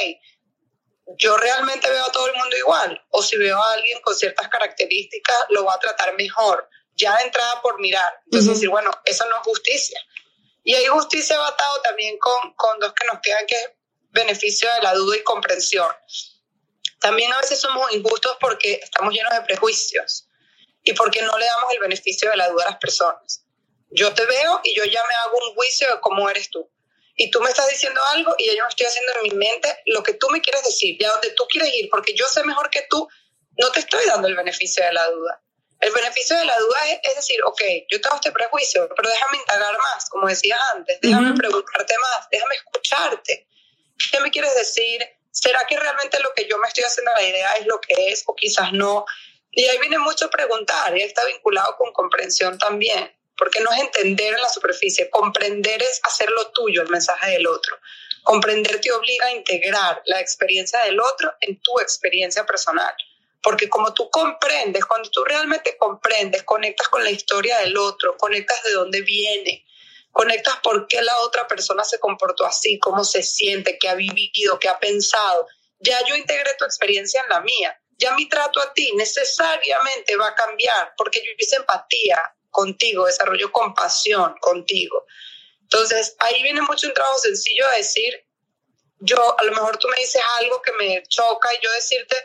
yo realmente veo a todo el mundo igual, o si veo a alguien con ciertas características, lo voy a tratar mejor, ya de entrada por mirar. Entonces Ujú. decir, bueno, eso no es justicia. Y ahí justicia va atado también con, con dos que nos quedan, que es beneficio de la duda y comprensión. También a veces somos injustos porque estamos llenos de prejuicios y porque no le damos el beneficio de la duda a las personas. Yo te veo y yo ya me hago un juicio de cómo eres tú. Y tú me estás diciendo algo y ya yo me estoy haciendo en mi mente lo que tú me quieres decir, ya donde tú quieres ir, porque yo sé mejor que tú, no te estoy dando el beneficio de la duda. El beneficio de la duda es, es decir, ok, yo tengo este prejuicio, pero déjame indagar más, como decías antes, déjame preguntarte más, déjame escucharte. ¿Qué me quieres decir? ¿Será que realmente lo que yo me estoy haciendo la idea es lo que es o quizás no? Y ahí viene mucho preguntar y ahí está vinculado con comprensión también, porque no es entender en la superficie, comprender es hacer lo tuyo, el mensaje del otro. Comprender te obliga a integrar la experiencia del otro en tu experiencia personal. Porque como tú comprendes, cuando tú realmente comprendes, conectas con la historia del otro, conectas de dónde viene, conectas por qué la otra persona se comportó así, cómo se siente, qué ha vivido, qué ha pensado. Ya yo integré tu experiencia en la mía. Ya mi trato a ti necesariamente va a cambiar porque yo hice empatía contigo, desarrollo compasión contigo. Entonces, ahí viene mucho un trabajo sencillo de decir, yo, a lo mejor tú me dices algo que me choca y yo decirte,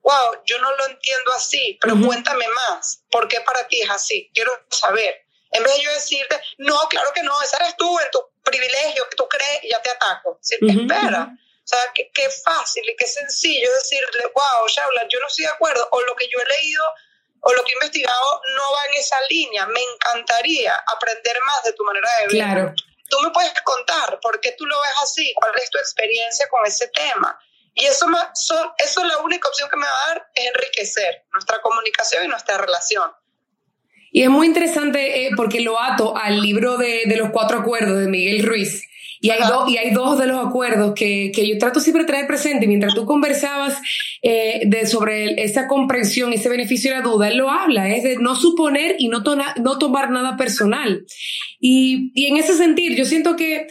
wow, yo no lo entiendo así, pero cuéntame más, ¿por qué para ti es así? Quiero saber. En vez de yo decirte, no, claro que no, ese eres tú, en tu privilegio, que tú crees, y ya te ataco. Sí, Ujú, espera. O sea, qué, qué fácil y qué sencillo decirle, wow, Shaula, yo no estoy de acuerdo, o lo que yo he leído o lo que he investigado no va en esa línea. Me encantaría aprender más de tu manera de ver. Claro. Tú me puedes contar por qué tú lo ves así, cuál es tu experiencia con ese tema. Y eso, eso es la única opción que me va a dar, es enriquecer nuestra comunicación y nuestra relación. Y es muy interesante eh, porque lo ato al libro de, de los cuatro acuerdos de Miguel Ruiz. Y hay, dos y hay dos de los acuerdos que, que yo trato siempre de traer presente. Mientras tú conversabas eh, de, sobre esa comprensión, ese beneficio de la duda, él lo habla, es de no suponer y no, tona- no tomar nada personal. Y, y en ese sentido, yo siento que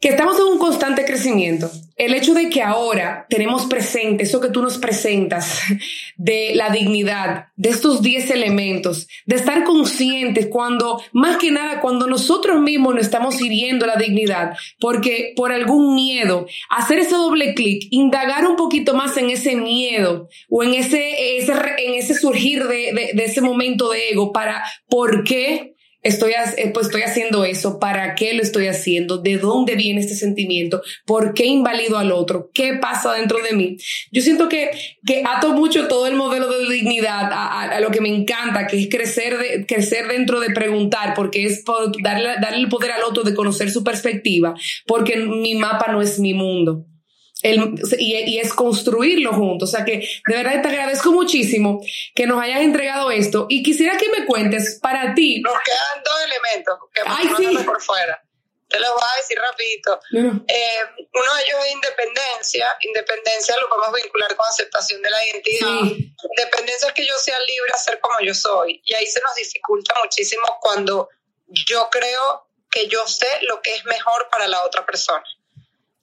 que estamos en un constante crecimiento. El hecho de que ahora tenemos presente eso que tú nos presentas de la dignidad, de estos 10 elementos, de estar conscientes cuando, más que nada, cuando nosotros mismos nos estamos hiriendo la dignidad, porque por algún miedo, hacer ese doble clic, indagar un poquito más en ese miedo o en ese, en ese surgir de, de, de ese momento de ego para por qué estoy, eh, pues estoy haciendo eso, para qué lo estoy haciendo, de dónde viene este sentimiento, por qué invalido al otro, qué pasa dentro de mí. Yo siento que, que ato mucho todo el modelo de dignidad a, lo que me encanta, que es crecer, de, crecer dentro de preguntar, porque es darle, darle el poder al otro de conocer su perspectiva, porque mi mapa no es mi mundo y, es construirlo juntos. O sea que de verdad te agradezco muchísimo que nos hayas entregado esto y quisiera que me cuentes para ti. Nos quedan dos elementos que Ay, sí. por fuera. Te los voy a decir rapidito. Eh, uno de ellos es independencia. Independencia lo podemos vincular con aceptación de la identidad. Independencia es que yo sea libre a ser como yo soy. Y ahí se nos dificulta muchísimo cuando yo creo que yo sé lo que es mejor para la otra persona.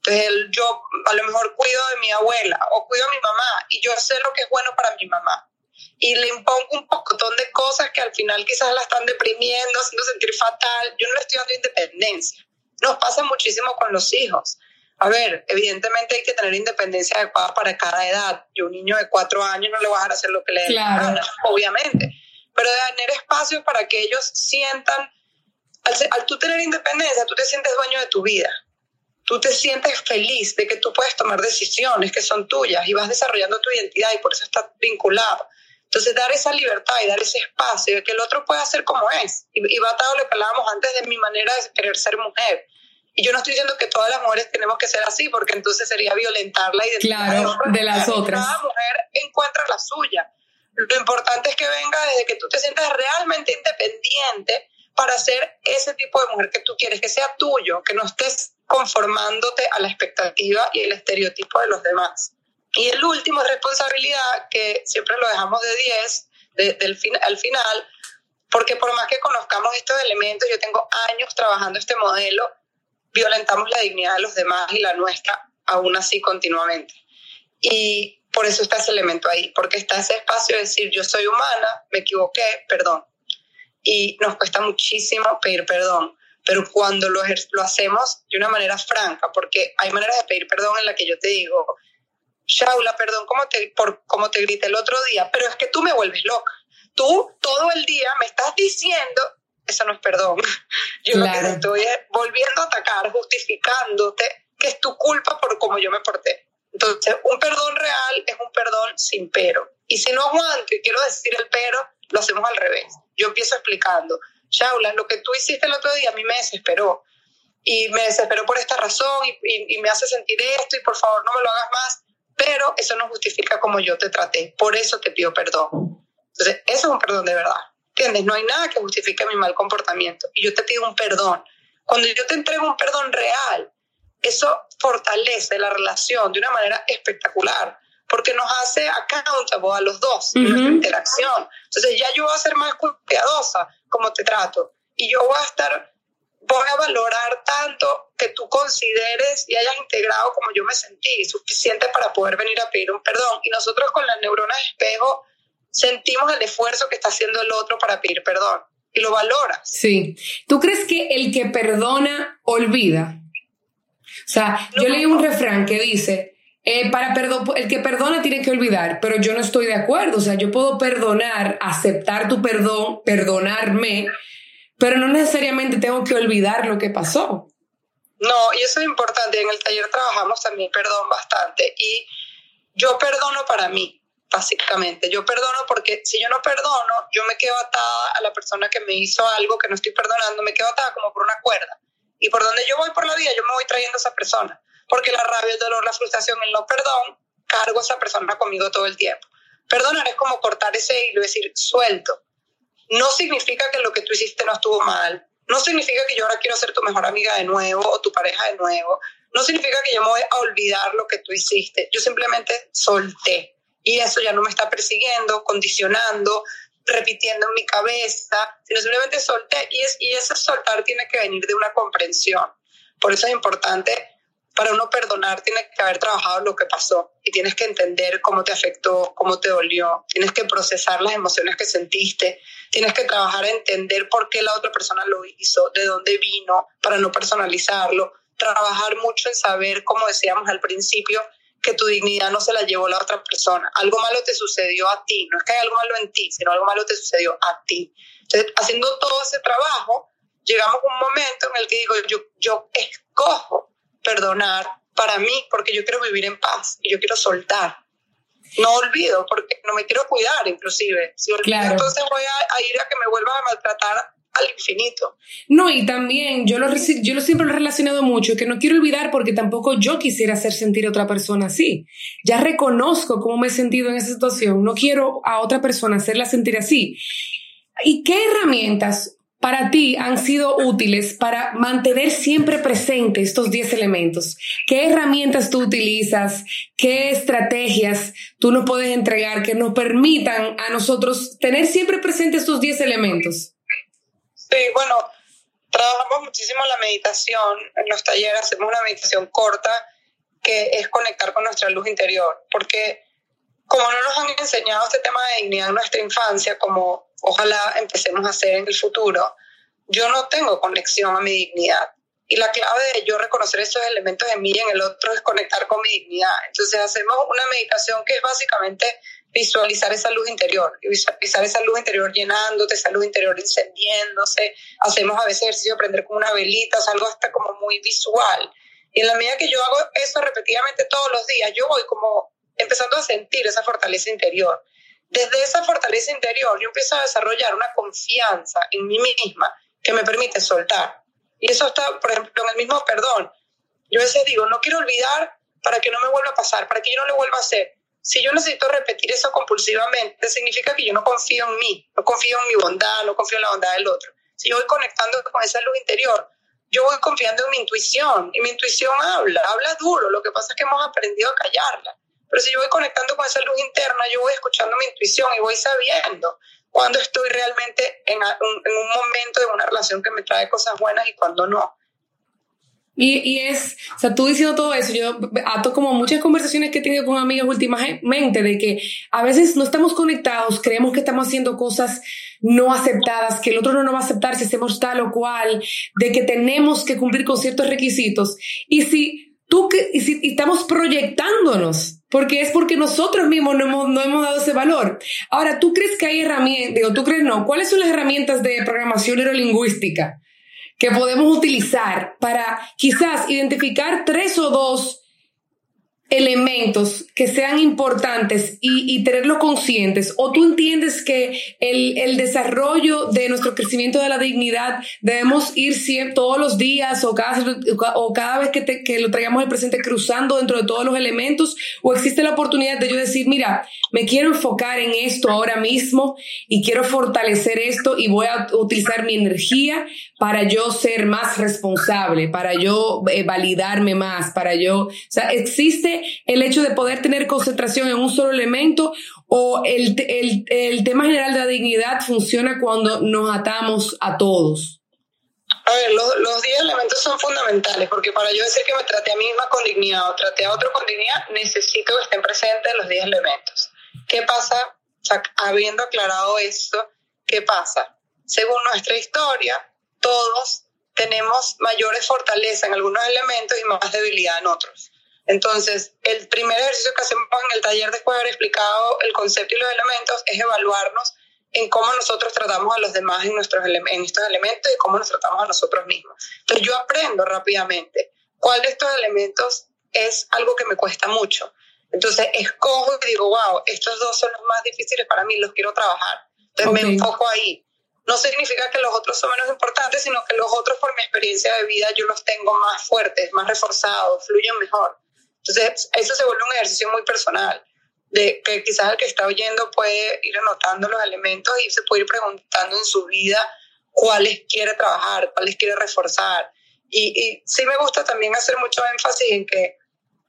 Entonces yo a lo mejor cuido de mi abuela o cuido a mi mamá y yo sé lo que es bueno para mi mamá. Y le impongo un pocotón de cosas que al final quizás la están deprimiendo, haciendo sentir fatal. Yo no le estoy dando independencia. Nos pasa muchísimo con los hijos. A ver, evidentemente hay que tener independencia adecuada para cada edad. Yo un niño de cuatro años no le voy a dejar hacer lo que le dé obviamente. Pero de tener espacios para que ellos sientan, al, al tú tener independencia, tú te sientes dueño de tu vida tú te sientes feliz de que tú puedes tomar decisiones que son tuyas y vas desarrollando tu identidad y por eso estás vinculado. Entonces, dar esa libertad y dar ese espacio de que el otro pueda ser como es. Y, va atado lo que hablábamos antes de mi manera de querer ser mujer. Y yo no estoy diciendo que todas las mujeres tenemos que ser así, porque entonces sería violentar la identidad claro, de, las otras. Cada mujer encuentra la suya. Lo importante es que venga desde que tú te sientas realmente independiente para ser ese tipo de mujer que tú quieres, que sea tuyo, que no estés conformándote a la expectativa y el estereotipo de los demás. Y el último es responsabilidad, que siempre lo dejamos de 10 del al final, porque por más que conozcamos estos elementos, yo tengo años trabajando este modelo, violentamos la dignidad de los demás y la nuestra aún así continuamente. Y por eso está ese elemento ahí, porque está ese espacio de decir, yo soy humana, me equivoqué, perdón. Y nos cuesta muchísimo pedir perdón pero cuando lo, lo hacemos de una manera franca, porque hay maneras de pedir perdón en la que yo te digo, Shaula, perdón como te, por cómo te grité el otro día, pero es que tú me vuelves loca. Tú todo el día me estás diciendo, eso no es perdón. Yo lo que te estoy volviendo a atacar, justificándote que es tu culpa por cómo yo me porté. Entonces, un perdón real es un perdón sin pero. Y si no aguanto y quiero decir el pero, lo hacemos al revés. Yo empiezo explicando, Shaula, lo que tú hiciste el otro día a mí me desesperó. Y me desesperó por esta razón y, me hace sentir esto y por favor no me lo hagas más. Pero eso no justifica como yo te traté. Por eso te pido perdón. Entonces, eso es un perdón de verdad. ¿Entiendes? No hay nada que justifique mi mal comportamiento. Y yo te pido un perdón. Cuando yo te entrego un perdón real, eso fortalece la relación de una manera espectacular porque nos hace accountable a los dos en nuestra interacción. Entonces ya yo voy a ser más cuidadosa como te trato y yo voy a estar, voy a valorar tanto que tú consideres y hayas integrado como yo me sentí, suficiente para poder venir a pedir un perdón. Y nosotros con las neuronas espejo sentimos el esfuerzo que está haciendo el otro para pedir perdón y lo valoras. Sí. ¿Tú crees que el que perdona olvida? O sea, yo leí un refrán que dice, eh, para el que perdona tiene que olvidar, pero yo no estoy de acuerdo. O sea, yo puedo perdonar, aceptar tu perdón, perdonarme, pero no necesariamente tengo que olvidar lo que pasó. No, y eso es importante. En el taller trabajamos también perdón bastante. Y yo perdono para mí, básicamente. Yo perdono porque si yo no perdono, yo me quedo atada a la persona que me hizo algo que no estoy perdonando, me quedo atada como por una cuerda. Y por donde yo voy por la vida, yo me voy trayendo a esa persona porque la rabia, el dolor, la frustración, el no perdón, cargo a esa persona conmigo todo el tiempo. Perdonar es como cortar ese hilo, es decir, suelto. No significa que lo que tú hiciste no estuvo mal. No significa que yo ahora quiero ser tu mejor amiga de nuevo o tu pareja de nuevo. No significa que yo me voy a olvidar lo que tú hiciste. Yo simplemente solté. Y eso ya no me está persiguiendo, condicionando, repitiendo en mi cabeza, sino simplemente solté. Y, es, y ese soltar tiene que venir de una comprensión Por eso es importante para uno perdonar tiene que haber trabajado lo que pasó y tienes que entender cómo te afectó, cómo te dolió, tienes que procesar las emociones que sentiste, tienes que trabajar a entender por qué la otra persona lo hizo, de dónde vino, para no personalizarlo, trabajar mucho en saber, como decíamos al principio, que tu dignidad no se la llevó la otra persona. Algo malo te sucedió a ti, no es que hay algo malo en ti, sino algo malo te sucedió a ti. Entonces, haciendo todo ese trabajo, llegamos a un momento en el que digo, yo, yo escojo perdonar para mí, porque yo quiero vivir en paz y yo quiero soltar. No olvido, porque no me quiero cuidar, inclusive. Si olvido, entonces voy a, ir a que me vuelvan a maltratar al infinito. No, y también yo lo, yo lo siempre lo he relacionado mucho, que no quiero olvidar porque tampoco yo quisiera hacer sentir a otra persona así. Ya reconozco cómo me he sentido en esa situación, no quiero a otra persona hacerla sentir así. ¿Y qué herramientas para ti han sido útiles para mantener siempre presente estos 10 elementos? ¿Qué herramientas tú utilizas? ¿Qué estrategias tú nos puedes entregar que nos permitan a nosotros tener siempre presente estos 10 elementos? Sí, bueno, trabajamos muchísimo la meditación. En los talleres hacemos una meditación corta que es conectar con nuestra luz interior, porque como no nos han enseñado este tema de dignidad en nuestra infancia, como ojalá empecemos a hacer en el futuro, yo no tengo conexión a mi dignidad. Y la clave de yo reconocer esos elementos en mí y en el otro es conectar con mi dignidad. Entonces hacemos una meditación que es básicamente visualizar esa luz interior, visualizar esa luz interior llenándote, esa luz interior encendiéndose. Hacemos a veces ejercicio de prender con una velita, es algo hasta como muy visual. Y en la medida que yo hago eso repetidamente todos los días, yo voy como empezando a sentir esa fortaleza interior. Desde esa fortaleza interior yo empiezo a desarrollar una confianza en mí misma que me permite soltar. Y eso está, por ejemplo, en el mismo perdón. Yo a veces digo, no quiero olvidar para que no me vuelva a pasar, para que yo no lo vuelva a hacer. Si yo necesito repetir eso compulsivamente, significa que yo no confío en mí, no confío en mi bondad, no confío en la bondad del otro. Si yo voy conectando con esa luz interior, yo voy confiando en mi intuición y mi intuición habla, habla duro, lo que pasa es que hemos aprendido a callarla. Pero si yo voy conectando con esa luz interna, yo voy escuchando mi intuición y voy sabiendo cuando estoy realmente en un, momento de una relación que me trae cosas buenas y cuando no. Y, y, es, o sea, tú diciendo todo eso, yo ato como muchas conversaciones que he tenido con amigas últimamente de que a veces no estamos conectados, creemos que estamos haciendo cosas no aceptadas, que el otro no nos va a aceptar si hacemos tal o cual, de que tenemos que cumplir con ciertos requisitos. Y si tú que, y si estamos proyectándonos porque es porque nosotros mismos no hemos, no hemos dado ese valor. Ahora, ¿tú crees que hay herramientas, digo, tú crees no, cuáles son las herramientas de programación neurolingüística que podemos utilizar para quizás identificar tres o dos elementos que sean importantes y, y tenerlos conscientes? ¿O tú entiendes que el, el, desarrollo de nuestro crecimiento de la dignidad debemos ir siempre, todos los días o cada, o cada vez que, que lo traigamos al presente cruzando dentro de todos los elementos? ¿O existe la oportunidad de yo decir, mira, me quiero enfocar en esto ahora mismo y quiero fortalecer esto y voy a utilizar mi energía para yo ser más responsable, para yo eh, validarme más, para yo, o sea, existe el hecho de poder tener concentración en un solo elemento o el, el, tema general de la dignidad funciona cuando nos atamos a todos? A ver, los, los 10 elementos son fundamentales porque para yo decir que me trate a mí misma con dignidad o trate a otro con dignidad, necesito que estén presentes los 10 elementos. ¿Qué pasa? Habiendo aclarado esto, ¿qué pasa? Según nuestra historia, todos tenemos mayores fortalezas en algunos elementos y más debilidad en otros. Entonces, el primer ejercicio que hacemos en el taller, de haber explicado el concepto y los elementos, es evaluarnos en cómo nosotros tratamos a los demás en, nuestros en estos elementos y cómo nos tratamos a nosotros mismos. Entonces, yo aprendo rápidamente cuál de estos elementos es algo que me cuesta mucho. Entonces, escojo y digo, wow, estos dos son los más difíciles para mí, los quiero trabajar. Entonces, me enfoco ahí. No significa que los otros son menos importantes, sino que los otros, por mi experiencia de vida, yo los tengo más fuertes, más reforzados, fluyen mejor. Entonces, eso se vuelve un ejercicio muy personal, de que quizás el que está oyendo puede ir anotando los elementos y se puede ir preguntando en su vida cuáles quiere trabajar, cuáles quiere reforzar. Y, y sí me gusta también hacer mucho énfasis en que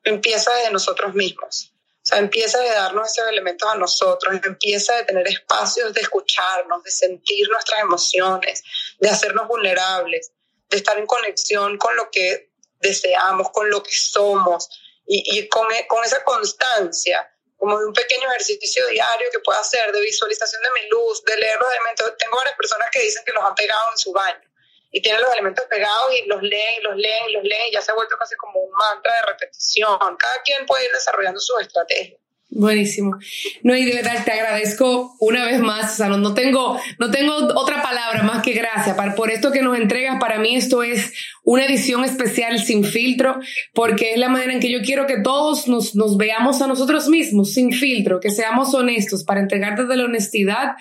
empieza desde nosotros mismos. O sea, empieza de darnos esos elementos a nosotros, empieza de tener espacios de escucharnos, de sentir nuestras emociones, de hacernos vulnerables, de estar en conexión con lo que deseamos, con lo que somos y, con, e, con esa constancia como de un pequeño ejercicio diario que pueda hacer de visualización de mi luz, de leer los elementos. Tengo varias personas que dicen que los han pegado en su baño y tienen los elementos pegados y los leen y los leen y los leen y ya se ha vuelto casi como un mantra de repetición. Cada quien puede ir desarrollando sus estrategias. Buenísimo. No, y de verdad te agradezco una vez más. O sea, no, tengo, no tengo otra palabra más que gracias por esto que nos entregas. Para mí esto es una edición especial sin filtro, porque es la manera en que yo quiero que todos nos, nos veamos a nosotros mismos sin filtro, que seamos honestos para entregar desde la honestidad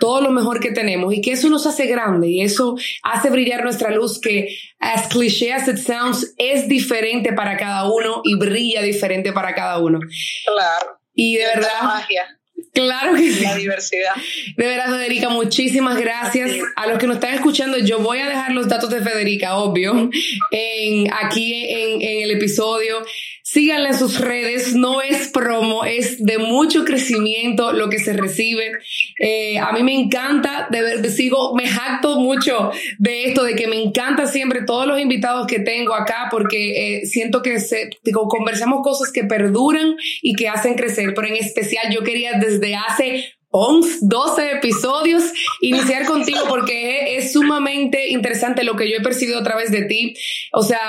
todo lo mejor que tenemos y que eso nos hace grande y eso hace brillar nuestra luz que, as cliché as it sounds, es diferente para cada uno y brilla diferente para cada uno. Claro. Y de verdad. Magia. Claro que sí. La diversidad. De verdad, Federica, muchísimas gracias. A los que nos están escuchando, yo voy a dejar los datos de Federica, obvio, en, aquí en, en el episodio. Síganla en sus redes, no es promo, es de mucho crecimiento lo que se recibe. Eh, a mí me encanta, de ver, sigo, me jacto mucho de esto, de que me encanta siempre todos los invitados que tengo acá, porque eh, siento que se, digo, conversamos cosas que perduran y que hacen crecer, pero en especial yo quería desde hace 11, 12 episodios, iniciar contigo porque es, sumamente interesante lo que yo he percibido a través de ti. O sea,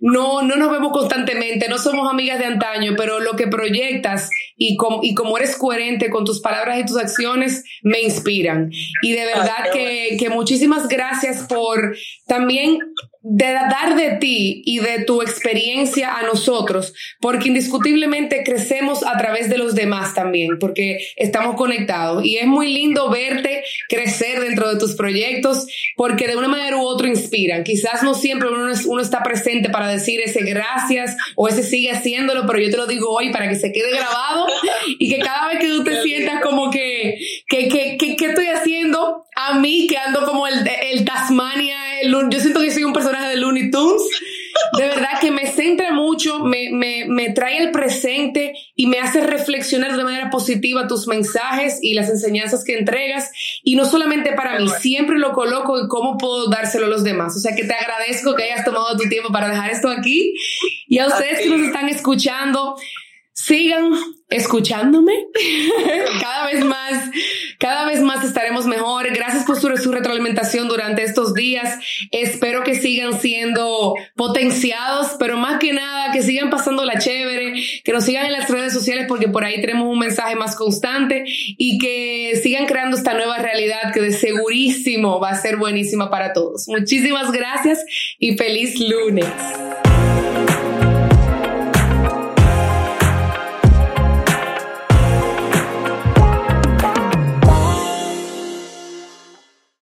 no, no nos vemos constantemente, no somos amigas de antaño, pero lo que proyectas y, y como eres coherente con tus palabras y tus acciones, me inspiran. Y de verdad que, que muchísimas gracias por también de dar de ti y de tu experiencia a nosotros, porque indiscutiblemente crecemos a través de los demás también, porque estamos conectados. Y es muy lindo verte crecer dentro de tus proyectos, porque de una manera u otra inspiran. Quizás no siempre uno, uno está presente para decir ese gracias o ese sigue haciéndolo, pero yo te lo digo hoy para que se quede grabado y que cada vez que tú te sientas como que, que, que, que, estoy haciendo a mí, que ando como el, el Tasmania, yo siento que soy un personaje de Looney Tunes. De verdad que me centra mucho, me, me, me trae el presente y me hace reflexionar de manera positiva tus mensajes y las enseñanzas que entregas. Y no solamente para mí, siempre lo coloco en cómo puedo dárselo a los demás. O sea que te agradezco que hayas tomado tu tiempo para dejar esto aquí. Y a ustedes que nos están escuchando, sigan escuchándome. cada vez más, cada vez más estaremos mejor. Gracias por su, retroalimentación durante estos días. Espero que sigan siendo potenciados, pero más que nada que sigan pasando la chévere, que nos sigan en las redes sociales porque por ahí tenemos un mensaje más constante y que sigan creando esta nueva realidad que de segurísimo va a ser buenísima para todos. Muchísimas gracias y feliz lunes.